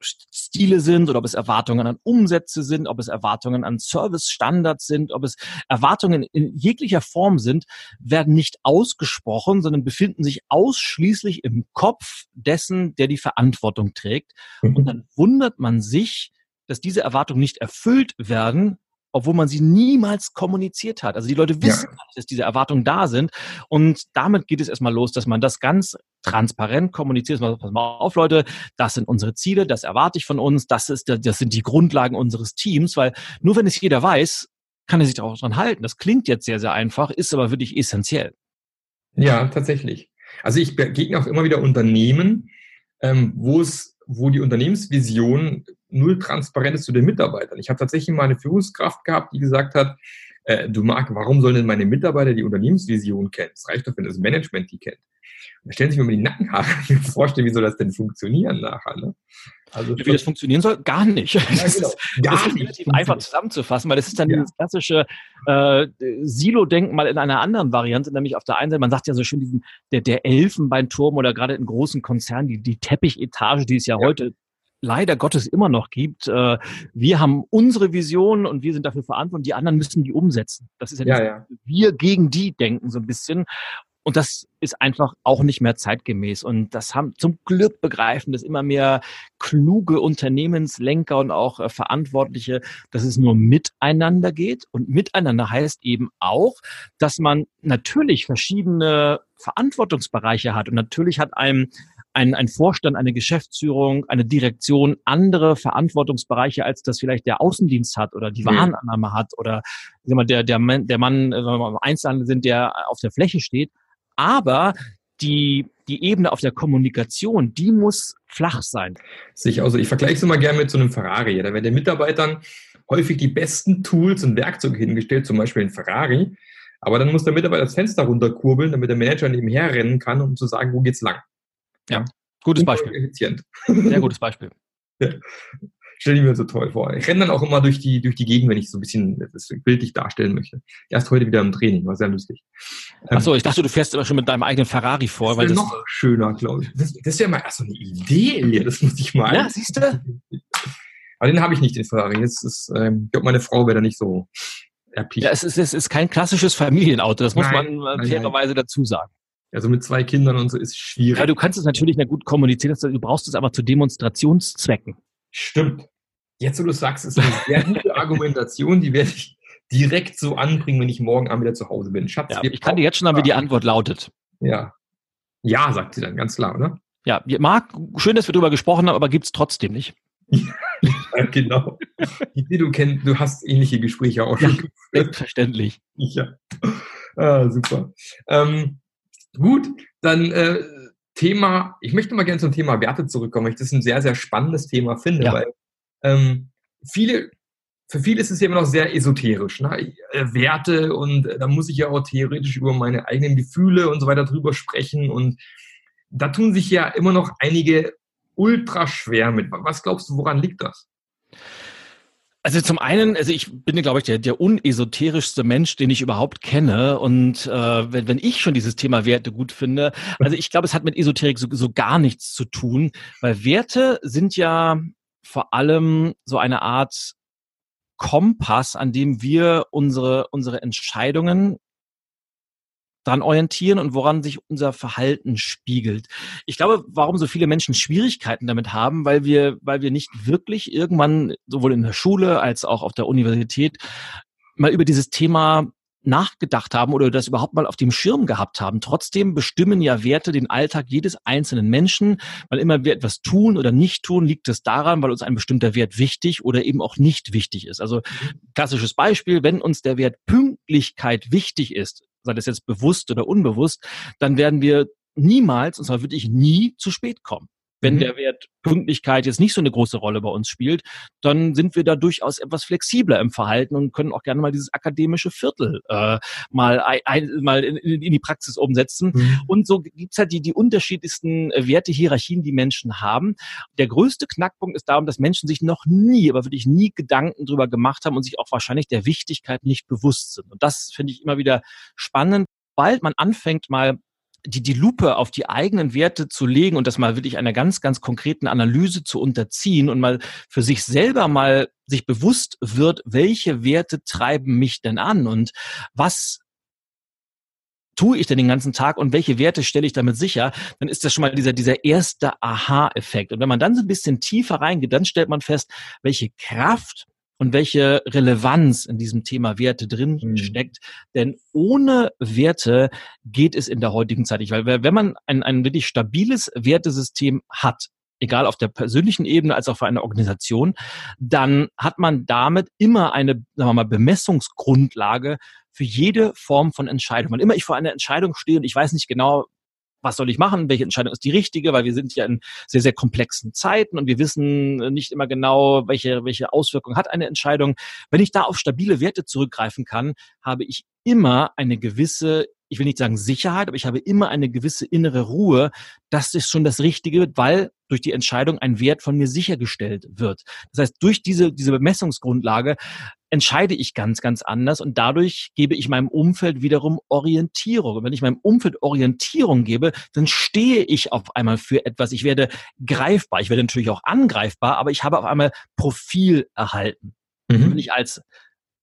Stile sind oder ob es Erwartungen an Umsätze sind, ob es Erwartungen an Servicestandards sind, ob es Erwartungen in jeglicher Form sind, werden nicht ausgesprochen, sondern befinden sich ausschließlich im Kopf dessen, der die Verantwortung trägt. Mhm. Und dann wundert man sich, dass diese Erwartungen nicht erfüllt werden, obwohl man sie niemals kommuniziert hat. Also die Leute wissen, ja. dass diese Erwartungen da sind. Und damit geht es erstmal los, dass man das ganz transparent kommuniziert. Pass mal auf, Leute, das sind unsere Ziele, das erwarte ich von uns, das, ist, das sind die Grundlagen unseres Teams, weil nur wenn es jeder weiß, kann er sich auch dran halten. Das klingt jetzt sehr, sehr einfach, ist aber wirklich essentiell. Ja, tatsächlich. Also ich begegne auch immer wieder Unternehmen, ähm, wo es, wo die Unternehmensvision null transparent ist zu den Mitarbeitern. Ich habe tatsächlich mal eine Führungskraft gehabt, die gesagt hat, äh, du Marc, warum sollen denn meine Mitarbeiter die Unternehmensvision kennen? Es reicht doch, wenn das Management die kennt. Da stellen sich mir mal die Nackenhaare vorstellen, wie soll das denn funktionieren nachher? Ne? Also wie das funktionieren soll? Gar nicht. Ja, das genau. ist, Gar das ist relativ einfach zusammenzufassen, weil das ist dann ja. dieses klassische äh, Silo-Denken mal in einer anderen Variante, nämlich auf der einen Seite, man sagt ja so schön, diesen, der, der Elfenbeinturm oder gerade in großen Konzernen, die, die Teppichetage, die es ja, ja. heute leider Gottes immer noch gibt. Äh, wir haben unsere Vision und wir sind dafür verantwortlich, die anderen müssen die umsetzen. Das ist ja, ja, ja. wir gegen die denken so ein bisschen. Und das ist einfach auch nicht mehr zeitgemäß. Und das haben zum Glück begreifen das immer mehr kluge Unternehmenslenker und auch äh, Verantwortliche, dass es nur miteinander geht. Und miteinander heißt eben auch, dass man natürlich verschiedene Verantwortungsbereiche hat. Und natürlich hat einem ein, ein Vorstand, eine Geschäftsführung, eine Direktion andere Verantwortungsbereiche, als das vielleicht der Außendienst hat oder die Warenannahme hat oder mal, der, der, Mann, der Mann, wenn wir im Einzelhandel sind, der auf der Fläche steht. Aber die, die Ebene auf der Kommunikation, die muss flach sein. Sicher, also ich vergleiche es immer gerne mit so einem Ferrari. Da werden den Mitarbeitern häufig die besten Tools und Werkzeuge hingestellt, zum Beispiel ein Ferrari. Aber dann muss der Mitarbeiter das Fenster runterkurbeln, damit der Manager nebenher rennen kann, um zu sagen, wo geht's lang. Ja, gutes Beispiel. Effizient. Sehr gutes Beispiel. Ja. Stelle ich mir so toll vor. Ich renne dann auch immer durch die, durch die Gegend, wenn ich so ein bisschen das bildlich darstellen möchte. Erst heute wieder im Training, war sehr lustig. Achso, ich dachte, du fährst immer schon mit deinem eigenen Ferrari vor. Das wäre noch schöner, glaube ich. Das, das wäre mal erst so eine Idee, Elia. Das muss ich mal. Ja, siehst du? Aber den habe ich nicht, den Ferrari. Das ist, ähm, ich glaube, meine Frau wäre da nicht so erpicht. Ja, es ist, es ist kein klassisches Familienauto, das muss nein, man fairerweise dazu sagen. Also mit zwei Kindern und so ist schwierig. Ja, du kannst es natürlich nicht gut kommunizieren, du brauchst es aber zu Demonstrationszwecken. Stimmt. Jetzt, wo du sagst, ist eine sehr gute Argumentation, die werde ich direkt so anbringen, wenn ich morgen Abend wieder zu Hause bin. Schatz, ja, ich kann dir jetzt schon sagen, wie die Antwort lautet. Ja. Ja, sagt sie dann, ganz klar, oder? Ja, Marc, schön, dass wir darüber gesprochen haben, aber gibt es trotzdem nicht. ja, genau. Du, kennst, du hast ähnliche Gespräche auch schon. Ja, selbstverständlich. Ja. Ah, super. Ähm, gut, dann äh, Thema, ich möchte mal gerne zum Thema Werte zurückkommen, weil ich das ein sehr, sehr spannendes Thema finde, ja. weil ähm, viele, für viele ist es ja immer noch sehr esoterisch, ne? Äh, Werte und äh, da muss ich ja auch theoretisch über meine eigenen Gefühle und so weiter drüber sprechen und da tun sich ja immer noch einige ultra schwer mit. Was glaubst du, woran liegt das? Also zum einen, also ich bin, glaube ich, der, der unesoterischste Mensch, den ich überhaupt kenne. Und äh, wenn, wenn ich schon dieses Thema Werte gut finde, also ich glaube, es hat mit Esoterik so, so gar nichts zu tun, weil Werte sind ja vor allem so eine Art Kompass, an dem wir unsere, unsere Entscheidungen dran orientieren und woran sich unser Verhalten spiegelt. Ich glaube, warum so viele Menschen Schwierigkeiten damit haben, weil wir, weil wir nicht wirklich irgendwann sowohl in der Schule als auch auf der Universität mal über dieses Thema nachgedacht haben oder das überhaupt mal auf dem Schirm gehabt haben. Trotzdem bestimmen ja Werte den Alltag jedes einzelnen Menschen. Weil immer wir etwas tun oder nicht tun, liegt es daran, weil uns ein bestimmter Wert wichtig oder eben auch nicht wichtig ist. Also klassisches Beispiel, wenn uns der Wert Pünktlichkeit wichtig ist, sei das jetzt bewusst oder unbewusst, dann werden wir niemals, und zwar wirklich nie, zu spät kommen. Wenn mhm. der Wert Pünktlichkeit jetzt nicht so eine große Rolle bei uns spielt, dann sind wir da durchaus etwas flexibler im Verhalten und können auch gerne mal dieses akademische Viertel äh, mal, ein, mal in, in, die Praxis umsetzen. Mhm. Und so gibt's halt die, die unterschiedlichsten Wertehierarchien, die Menschen haben. Der größte Knackpunkt ist darum, dass Menschen sich noch nie, aber wirklich nie Gedanken drüber gemacht haben und sich auch wahrscheinlich der Wichtigkeit nicht bewusst sind. Und das finde ich immer wieder spannend. Bald man anfängt, mal die, die Lupe auf die eigenen Werte zu legen und das mal wirklich einer ganz, ganz konkreten Analyse zu unterziehen und mal für sich selber mal sich bewusst wird, welche Werte treiben mich denn an und was tue ich denn den ganzen Tag und welche Werte stelle ich damit sicher, dann ist das schon mal dieser, dieser erste Aha-Effekt. Und wenn man dann so ein bisschen tiefer reingeht, dann stellt man fest, welche Kraft und welche Relevanz in diesem Thema Werte drin mhm. steckt. Denn ohne Werte geht es in der heutigen Zeit nicht. Weil wenn man ein, ein wirklich stabiles Wertesystem hat, egal auf der persönlichen Ebene als auch für eine Organisation, dann hat man damit immer eine, sagen wir mal, Bemessungsgrundlage für jede Form von Entscheidung. Wann immer ich vor einer Entscheidung stehe und ich weiß nicht genau, was soll ich machen, welche Entscheidung ist die richtige, weil wir sind ja in sehr, sehr komplexen Zeiten und wir wissen nicht immer genau, welche, welche Auswirkungen hat eine Entscheidung. Wenn ich da auf stabile Werte zurückgreifen kann, habe ich immer eine gewisse ich will nicht sagen Sicherheit, aber ich habe immer eine gewisse innere Ruhe. Das ist schon das Richtige, weil durch die Entscheidung ein Wert von mir sichergestellt wird. Das heißt, durch diese, diese Bemessungsgrundlage entscheide ich ganz, ganz anders und dadurch gebe ich meinem Umfeld wiederum Orientierung. Und wenn ich meinem Umfeld Orientierung gebe, dann stehe ich auf einmal für etwas. Ich werde greifbar. Ich werde natürlich auch angreifbar, aber ich habe auf einmal Profil erhalten. Mhm. Wenn ich als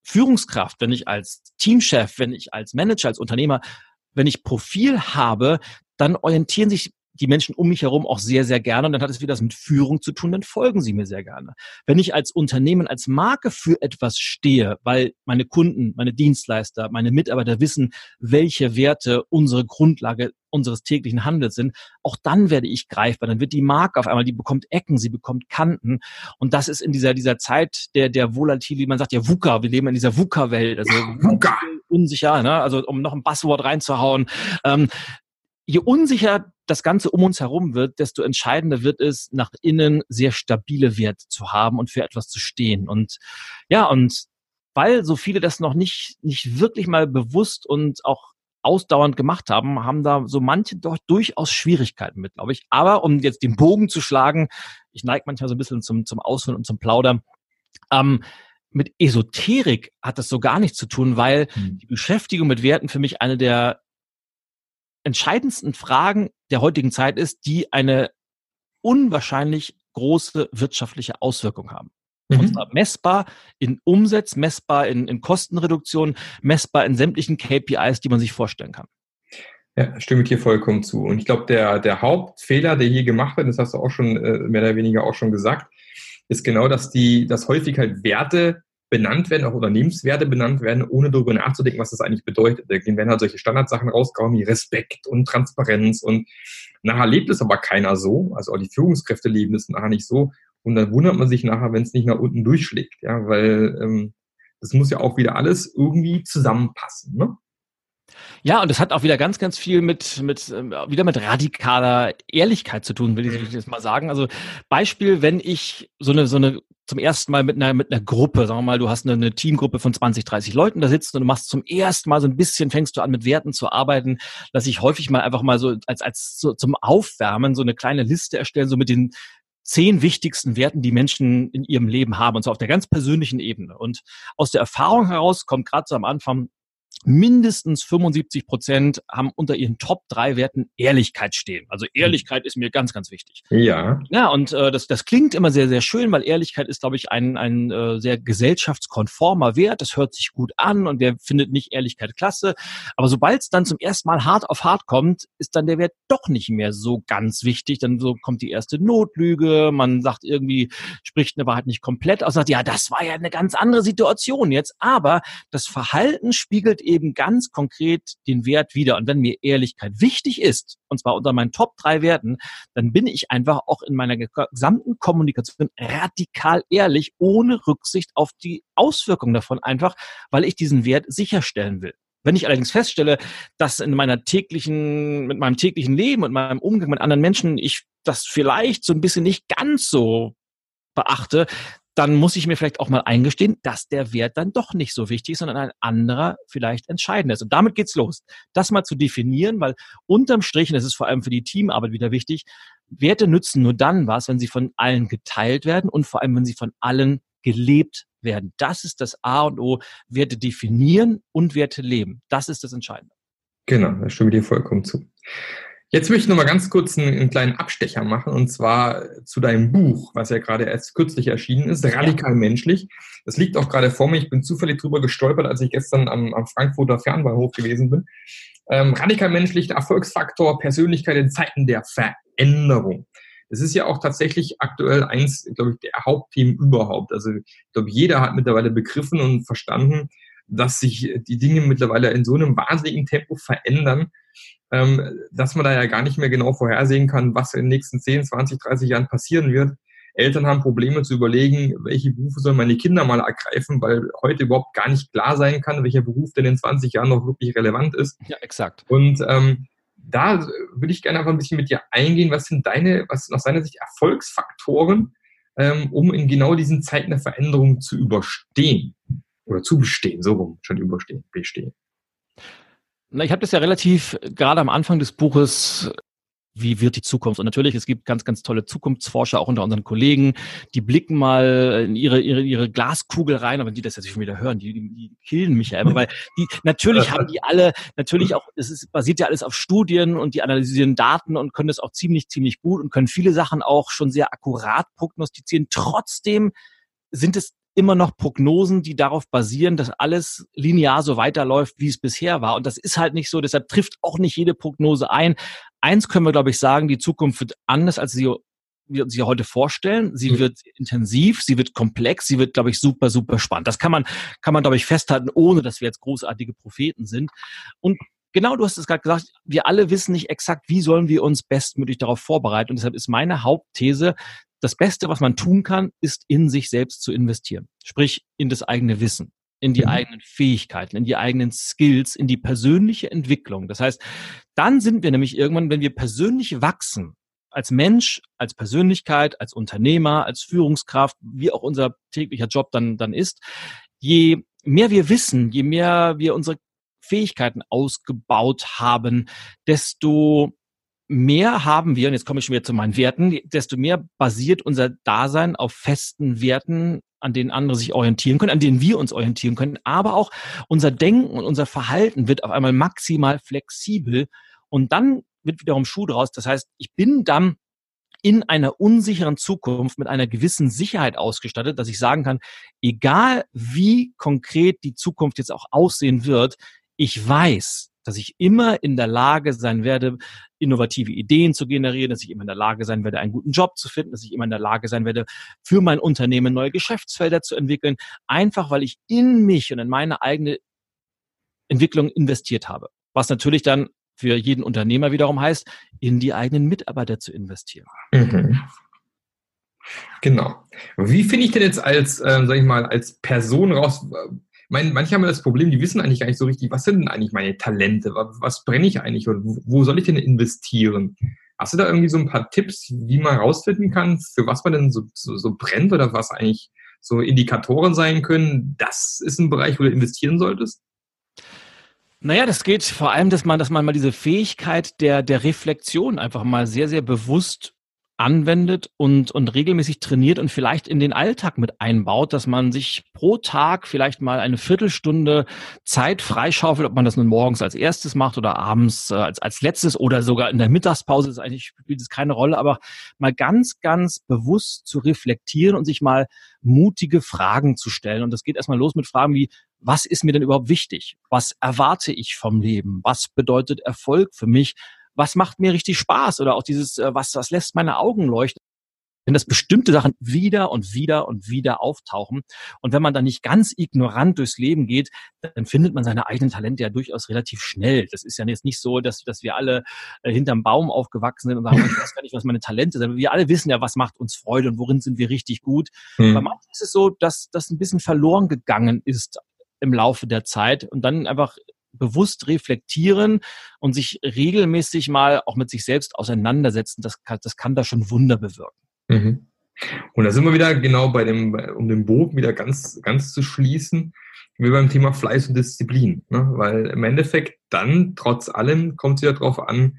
Führungskraft, wenn ich als Teamchef, wenn ich als Manager, als Unternehmer, wenn ich Profil habe, dann orientieren sich die Menschen um mich herum auch sehr, sehr gerne. Und dann hat es wieder das mit Führung zu tun, dann folgen sie mir sehr gerne. Wenn ich als Unternehmen, als Marke für etwas stehe, weil meine Kunden, meine Dienstleister, meine Mitarbeiter wissen, welche Werte unsere Grundlage unseres täglichen Handels sind, auch dann werde ich greifbar. Dann wird die Marke auf einmal, die bekommt Ecken, sie bekommt Kanten. Und das ist in dieser, dieser Zeit der, der Volatil, man sagt ja VUCA, wir leben in dieser VUCA-Welt. Also VUCA. unsicher, ne? also um noch ein Buzzword reinzuhauen. Ähm, je unsicher das Ganze um uns herum wird, desto entscheidender wird es, nach innen sehr stabile Werte zu haben und für etwas zu stehen. Und ja, und weil so viele das noch nicht, nicht wirklich mal bewusst und auch ausdauernd gemacht haben, haben da so manche doch durchaus Schwierigkeiten mit, glaube ich. Aber um jetzt den Bogen zu schlagen, ich neige manchmal so ein bisschen zum, zum Ausholen und zum Plaudern, ähm, mit Esoterik hat das so gar nichts zu tun, weil hm. die Beschäftigung mit Werten für mich eine der entscheidendsten Fragen der heutigen Zeit ist, die eine unwahrscheinlich große wirtschaftliche Auswirkung haben. Mhm. Und zwar messbar in Umsatz, messbar in, in Kostenreduktion, messbar in sämtlichen KPIs, die man sich vorstellen kann. Ja, stimme ich dir vollkommen zu. Und ich glaube, der, der Hauptfehler, der hier gemacht wird, das hast du auch schon äh, mehr oder weniger auch schon gesagt, ist genau, dass die, dass häufig halt Werte benannt werden, auch Unternehmenswerte benannt werden, ohne darüber nachzudenken, was das eigentlich bedeutet. Da werden halt solche Standardsachen rausgehauen wie Respekt und Transparenz und nachher lebt es aber keiner so, also auch die Führungskräfte leben es nachher nicht so und dann wundert man sich nachher, wenn es nicht nach unten durchschlägt, ja, weil ähm, das muss ja auch wieder alles irgendwie zusammenpassen, ne? Ja, und das hat auch wieder ganz, ganz viel mit, mit, ähm, wieder mit radikaler Ehrlichkeit zu tun, will ich jetzt mal sagen. Also Beispiel, wenn ich so eine, so eine zum ersten Mal mit einer, mit einer Gruppe, sagen wir mal, du hast eine, eine Teamgruppe von 20, 30 Leuten da sitzen und du machst zum ersten Mal so ein bisschen, fängst du an mit Werten zu arbeiten, dass ich häufig mal einfach mal so als, als so zum Aufwärmen so eine kleine Liste erstellen, so mit den zehn wichtigsten Werten, die Menschen in ihrem Leben haben, und zwar auf der ganz persönlichen Ebene. Und aus der Erfahrung heraus kommt gerade so am Anfang, mindestens 75 Prozent haben unter ihren Top drei Werten Ehrlichkeit stehen. Also Ehrlichkeit ist mir ganz, ganz wichtig. Ja. Ja, und äh, das, das klingt immer sehr, sehr schön, weil Ehrlichkeit ist, glaube ich, ein, ein äh, sehr gesellschaftskonformer Wert. Das hört sich gut an und wer findet nicht Ehrlichkeit klasse. Aber sobald es dann zum ersten Mal hart auf hart kommt, ist dann der Wert doch nicht mehr so ganz wichtig. Dann so kommt die erste Notlüge, man sagt irgendwie, spricht eine Wahrheit nicht komplett aus, sagt, ja, das war ja eine ganz andere Situation jetzt. Aber das Verhalten spiegelt eben ganz konkret den Wert wieder. Und wenn mir Ehrlichkeit wichtig ist, und zwar unter meinen Top drei Werten, dann bin ich einfach auch in meiner gesamten Kommunikation radikal ehrlich, ohne Rücksicht auf die Auswirkungen davon, einfach weil ich diesen Wert sicherstellen will. Wenn ich allerdings feststelle, dass in meiner täglichen, mit meinem täglichen Leben und meinem Umgang mit anderen Menschen ich das vielleicht so ein bisschen nicht ganz so beachte, dann muss ich mir vielleicht auch mal eingestehen, dass der Wert dann doch nicht so wichtig ist, sondern ein anderer vielleicht entscheidend ist. Und damit geht's los. Das mal zu definieren, weil unterm Strich, und das ist vor allem für die Teamarbeit wieder wichtig, Werte nützen nur dann was, wenn sie von allen geteilt werden und vor allem, wenn sie von allen gelebt werden. Das ist das A und O. Werte definieren und Werte leben. Das ist das Entscheidende. Genau, da stimme ich dir vollkommen zu. Jetzt möchte ich noch mal ganz kurz einen, einen, kleinen Abstecher machen und zwar zu deinem Buch, was ja gerade erst kürzlich erschienen ist, Radikal menschlich. Das liegt auch gerade vor mir. Ich bin zufällig drüber gestolpert, als ich gestern am, am Frankfurter Fernbahnhof gewesen bin. Ähm, Radikal menschlich, der Erfolgsfaktor, Persönlichkeit in Zeiten der Veränderung. Es ist ja auch tatsächlich aktuell eins, glaube ich, der Hauptthemen überhaupt. Also ich glaube, jeder hat mittlerweile begriffen und verstanden, dass sich die Dinge mittlerweile in so einem wahnsinnigen Tempo verändern, dass man da ja gar nicht mehr genau vorhersehen kann, was in den nächsten 10, 20, 30 Jahren passieren wird. Eltern haben Probleme zu überlegen, welche Berufe sollen meine Kinder mal ergreifen, weil heute überhaupt gar nicht klar sein kann, welcher Beruf denn in 20 Jahren noch wirklich relevant ist. Ja, exakt. Und ähm, da würde ich gerne einfach ein bisschen mit dir eingehen. Was sind deine, was sind aus deiner Sicht Erfolgsfaktoren, ähm, um in genau diesen Zeiten der Veränderung zu überstehen? Oder zu bestehen, so rum, schon überstehen, bestehen. Na, ich habe das ja relativ gerade am Anfang des Buches wie wird die Zukunft? Und natürlich, es gibt ganz, ganz tolle Zukunftsforscher, auch unter unseren Kollegen, die blicken mal in ihre, ihre, ihre Glaskugel rein, aber die das jetzt schon wieder hören, die, die, die killen mich ja immer, weil die, natürlich haben die alle, natürlich auch, es ist, basiert ja alles auf Studien und die analysieren Daten und können das auch ziemlich, ziemlich gut und können viele Sachen auch schon sehr akkurat prognostizieren. Trotzdem sind es immer noch Prognosen, die darauf basieren, dass alles linear so weiterläuft, wie es bisher war. Und das ist halt nicht so. Deshalb trifft auch nicht jede Prognose ein. Eins können wir, glaube ich, sagen, die Zukunft wird anders, als sie wir uns hier heute vorstellen. Sie mhm. wird intensiv, sie wird komplex, sie wird, glaube ich, super, super spannend. Das kann man, kann man, glaube ich, festhalten, ohne dass wir jetzt großartige Propheten sind. Und genau, du hast es gerade gesagt, wir alle wissen nicht exakt, wie sollen wir uns bestmöglich darauf vorbereiten. Und deshalb ist meine Hauptthese, das Beste, was man tun kann, ist in sich selbst zu investieren. Sprich, in das eigene Wissen, in die mhm. eigenen Fähigkeiten, in die eigenen Skills, in die persönliche Entwicklung. Das heißt, dann sind wir nämlich irgendwann, wenn wir persönlich wachsen, als Mensch, als Persönlichkeit, als Unternehmer, als Führungskraft, wie auch unser täglicher Job dann, dann ist, je mehr wir wissen, je mehr wir unsere Fähigkeiten ausgebaut haben, desto mehr haben wir, und jetzt komme ich schon wieder zu meinen Werten, desto mehr basiert unser Dasein auf festen Werten, an denen andere sich orientieren können, an denen wir uns orientieren können, aber auch unser Denken und unser Verhalten wird auf einmal maximal flexibel und dann wird wiederum Schuh draus. Das heißt, ich bin dann in einer unsicheren Zukunft mit einer gewissen Sicherheit ausgestattet, dass ich sagen kann, egal wie konkret die Zukunft jetzt auch aussehen wird, ich weiß, dass ich immer in der Lage sein werde, innovative Ideen zu generieren, dass ich immer in der Lage sein werde, einen guten Job zu finden, dass ich immer in der Lage sein werde, für mein Unternehmen neue Geschäftsfelder zu entwickeln, einfach weil ich in mich und in meine eigene Entwicklung investiert habe. Was natürlich dann für jeden Unternehmer wiederum heißt, in die eigenen Mitarbeiter zu investieren. Mhm. Genau. Wie finde ich denn jetzt als, äh, sag ich mal, als Person raus, mein, manche haben das Problem, die wissen eigentlich gar nicht so richtig, was sind denn eigentlich meine Talente? Was, was brenne ich eigentlich und wo soll ich denn investieren? Hast du da irgendwie so ein paar Tipps, wie man rausfinden kann, für was man denn so, so, so brennt oder was eigentlich so Indikatoren sein können? Das ist ein Bereich, wo du investieren solltest? Naja, das geht vor allem, dass man, dass man mal diese Fähigkeit der, der Reflexion einfach mal sehr, sehr bewusst anwendet und, und regelmäßig trainiert und vielleicht in den Alltag mit einbaut, dass man sich pro Tag vielleicht mal eine Viertelstunde Zeit freischaufelt, ob man das nun morgens als erstes macht oder abends äh, als, als letztes oder sogar in der Mittagspause, das eigentlich spielt es keine Rolle, aber mal ganz, ganz bewusst zu reflektieren und sich mal mutige Fragen zu stellen. Und das geht erstmal los mit Fragen wie, was ist mir denn überhaupt wichtig? Was erwarte ich vom Leben? Was bedeutet Erfolg für mich? Was macht mir richtig Spaß oder auch dieses, äh, was, was lässt meine Augen leuchten. Wenn das bestimmte Sachen wieder und wieder und wieder auftauchen. Und wenn man dann nicht ganz ignorant durchs Leben geht, dann findet man seine eigenen Talente ja durchaus relativ schnell. Das ist ja jetzt nicht so, dass, dass wir alle äh, hinterm Baum aufgewachsen sind und sagen, ich weiß gar nicht, was meine Talente sind. Wir alle wissen ja, was macht uns Freude und worin sind wir richtig gut. Mhm. Bei manchen ist es so, dass das ein bisschen verloren gegangen ist im Laufe der Zeit und dann einfach bewusst reflektieren und sich regelmäßig mal auch mit sich selbst auseinandersetzen, das kann, das kann da schon Wunder bewirken. Mhm. Und da sind wir wieder genau bei dem, um den Bogen wieder ganz, ganz zu schließen, wie beim Thema Fleiß und Disziplin. Ne? Weil im Endeffekt dann, trotz allem, kommt es ja darauf an,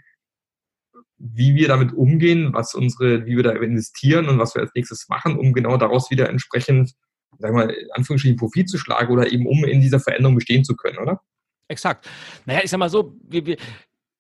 wie wir damit umgehen, was unsere, wie wir da investieren und was wir als nächstes machen, um genau daraus wieder entsprechend, sagen wir mal, in Anführungsstrichen Profit zu schlagen oder eben um in dieser Veränderung bestehen zu können, oder? Exakt. Naja, ich sag mal so, wir, wir,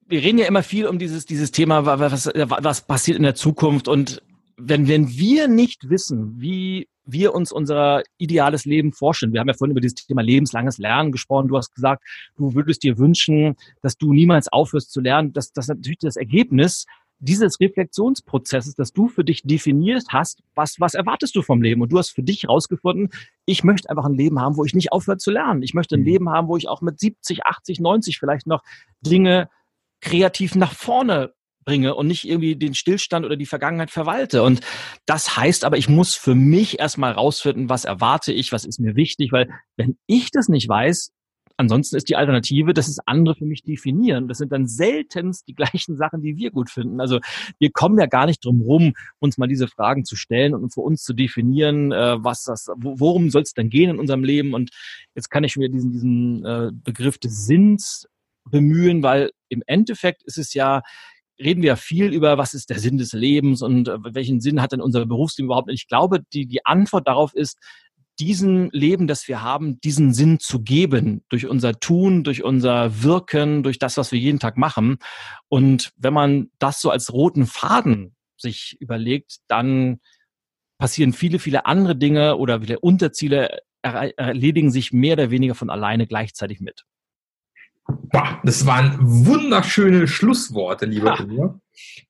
wir reden ja immer viel um dieses, dieses Thema, was, was passiert in der Zukunft. Und wenn, wenn wir nicht wissen, wie wir uns unser ideales Leben vorstellen. Wir haben ja vorhin über dieses Thema lebenslanges Lernen gesprochen. Du hast gesagt, du würdest dir wünschen, dass du niemals aufhörst zu lernen. Das, das ist natürlich das Ergebnis dieses Reflexionsprozesses, dass du für dich definiert hast, was, was erwartest du vom Leben? Und du hast für dich herausgefunden, ich möchte einfach ein Leben haben, wo ich nicht aufhöre zu lernen. Ich möchte ein mhm. Leben haben, wo ich auch mit 70, 80, 90 vielleicht noch Dinge kreativ nach vorne bringe und nicht irgendwie den Stillstand oder die Vergangenheit verwalte. Und das heißt aber, ich muss für mich erstmal rausfinden, was erwarte ich, was ist mir wichtig, weil wenn ich das nicht weiß, Ansonsten ist die Alternative, dass es andere für mich definieren. Das sind dann seltenst die gleichen Sachen, die wir gut finden. Also wir kommen ja gar nicht drum rum, uns mal diese Fragen zu stellen und für uns zu definieren, äh, was das, worum soll es denn gehen in unserem Leben. Und jetzt kann ich mir diesen, diesen äh, Begriff des Sinns bemühen, weil im Endeffekt ist es ja reden wir viel über, was ist der Sinn des Lebens und äh, welchen Sinn hat denn unser Berufsleben überhaupt. Und ich glaube, die, die Antwort darauf ist, diesen Leben, das wir haben, diesen Sinn zu geben, durch unser Tun, durch unser Wirken, durch das, was wir jeden Tag machen. Und wenn man das so als roten Faden sich überlegt, dann passieren viele, viele andere Dinge oder viele Unterziele erledigen sich mehr oder weniger von alleine gleichzeitig mit. Boah, das waren wunderschöne Schlussworte, lieber Ilja.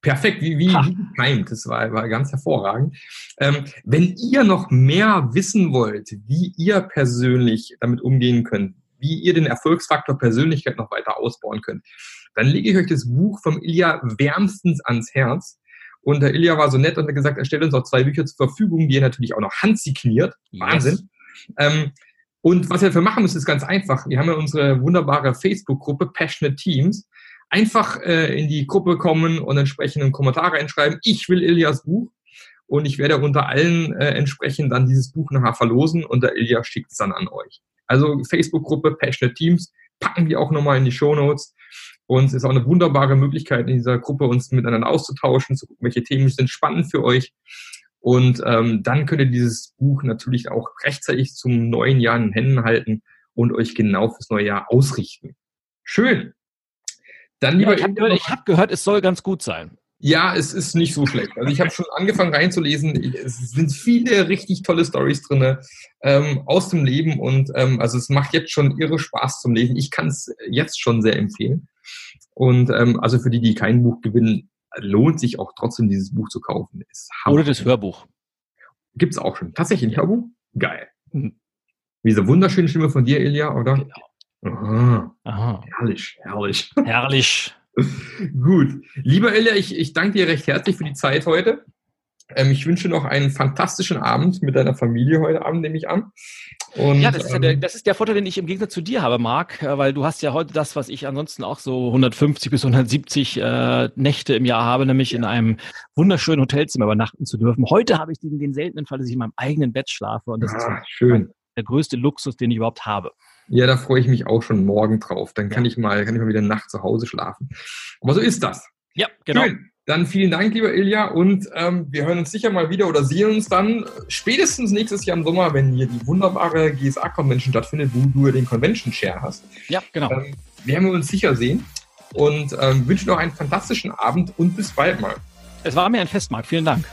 Perfekt, wie, wie, wie getimt. Das war, war ganz hervorragend. Ähm, wenn ihr noch mehr wissen wollt, wie ihr persönlich damit umgehen könnt, wie ihr den Erfolgsfaktor Persönlichkeit noch weiter ausbauen könnt, dann lege ich euch das Buch vom Ilja wärmstens ans Herz. Und der Ilja war so nett und hat gesagt, er stellt uns auch zwei Bücher zur Verfügung, die er natürlich auch noch handsigniert. Wahnsinn. Yes. Ähm, und was wir dafür machen müssen, ist ganz einfach. Wir haben ja unsere wunderbare Facebook-Gruppe Passionate Teams. Einfach äh, in die Gruppe kommen und entsprechende Kommentare einschreiben. Ich will Ilias Buch. Und ich werde unter allen äh, entsprechend dann dieses Buch nachher verlosen und der Ilya schickt es dann an euch. Also Facebook-Gruppe Passionate Teams packen wir auch nochmal in die Show Notes. Und es ist auch eine wunderbare Möglichkeit, in dieser Gruppe uns miteinander auszutauschen, zu gucken, welche Themen sind spannend für euch. Und ähm, dann könnt ihr dieses Buch natürlich auch rechtzeitig zum neuen Jahr in Händen halten und euch genau fürs neue Jahr ausrichten. Schön. Dann lieber ja, ich habe hab gehört, es soll ganz gut sein. Ja, es ist nicht so schlecht. Also ich habe schon angefangen reinzulesen. Es sind viele richtig tolle Stories drinne ähm, aus dem Leben und ähm, also es macht jetzt schon irre Spaß zum Lesen. Ich kann es jetzt schon sehr empfehlen. Und ähm, also für die, die kein Buch gewinnen, lohnt sich auch trotzdem dieses Buch zu kaufen. Oder das Hörbuch. Gibt's auch schon. Tatsächlich ein Hörbuch? Geil. Mhm. Diese wunderschöne Stimme von dir, Elia, oder? Genau. Aha. Aha. Herrlich, herrlich. Herrlich. Gut. Lieber Ilja, ich, ich danke dir recht herzlich für die Zeit heute. Ähm, ich wünsche noch einen fantastischen Abend mit deiner Familie heute Abend, nehme ich an. Und, ja, das ist, ja der, ähm, das ist der Vorteil, den ich im Gegensatz zu dir habe, Marc, äh, weil du hast ja heute das, was ich ansonsten auch so 150 bis 170 äh, Nächte im Jahr habe, nämlich ja. in einem wunderschönen Hotelzimmer übernachten zu dürfen. Heute habe ich den, den seltenen Fall, dass ich in meinem eigenen Bett schlafe und das ah, ist schön. der größte Luxus, den ich überhaupt habe. Ja, da freue ich mich auch schon morgen drauf. Dann kann ja. ich mal, kann ich mal wieder Nacht zu Hause schlafen. Aber so ist das. Ja, genau. Schön. Dann vielen Dank, lieber Ilja, und ähm, wir hören uns sicher mal wieder oder sehen uns dann spätestens nächstes Jahr im Sommer, wenn hier die wunderbare GSA-Convention stattfindet, wo du den Convention Share hast. Ja, genau. Ähm, werden wir uns sicher sehen und ähm, wünschen noch einen fantastischen Abend und bis bald mal. Es war mir ein Fest, Marc. Vielen Dank.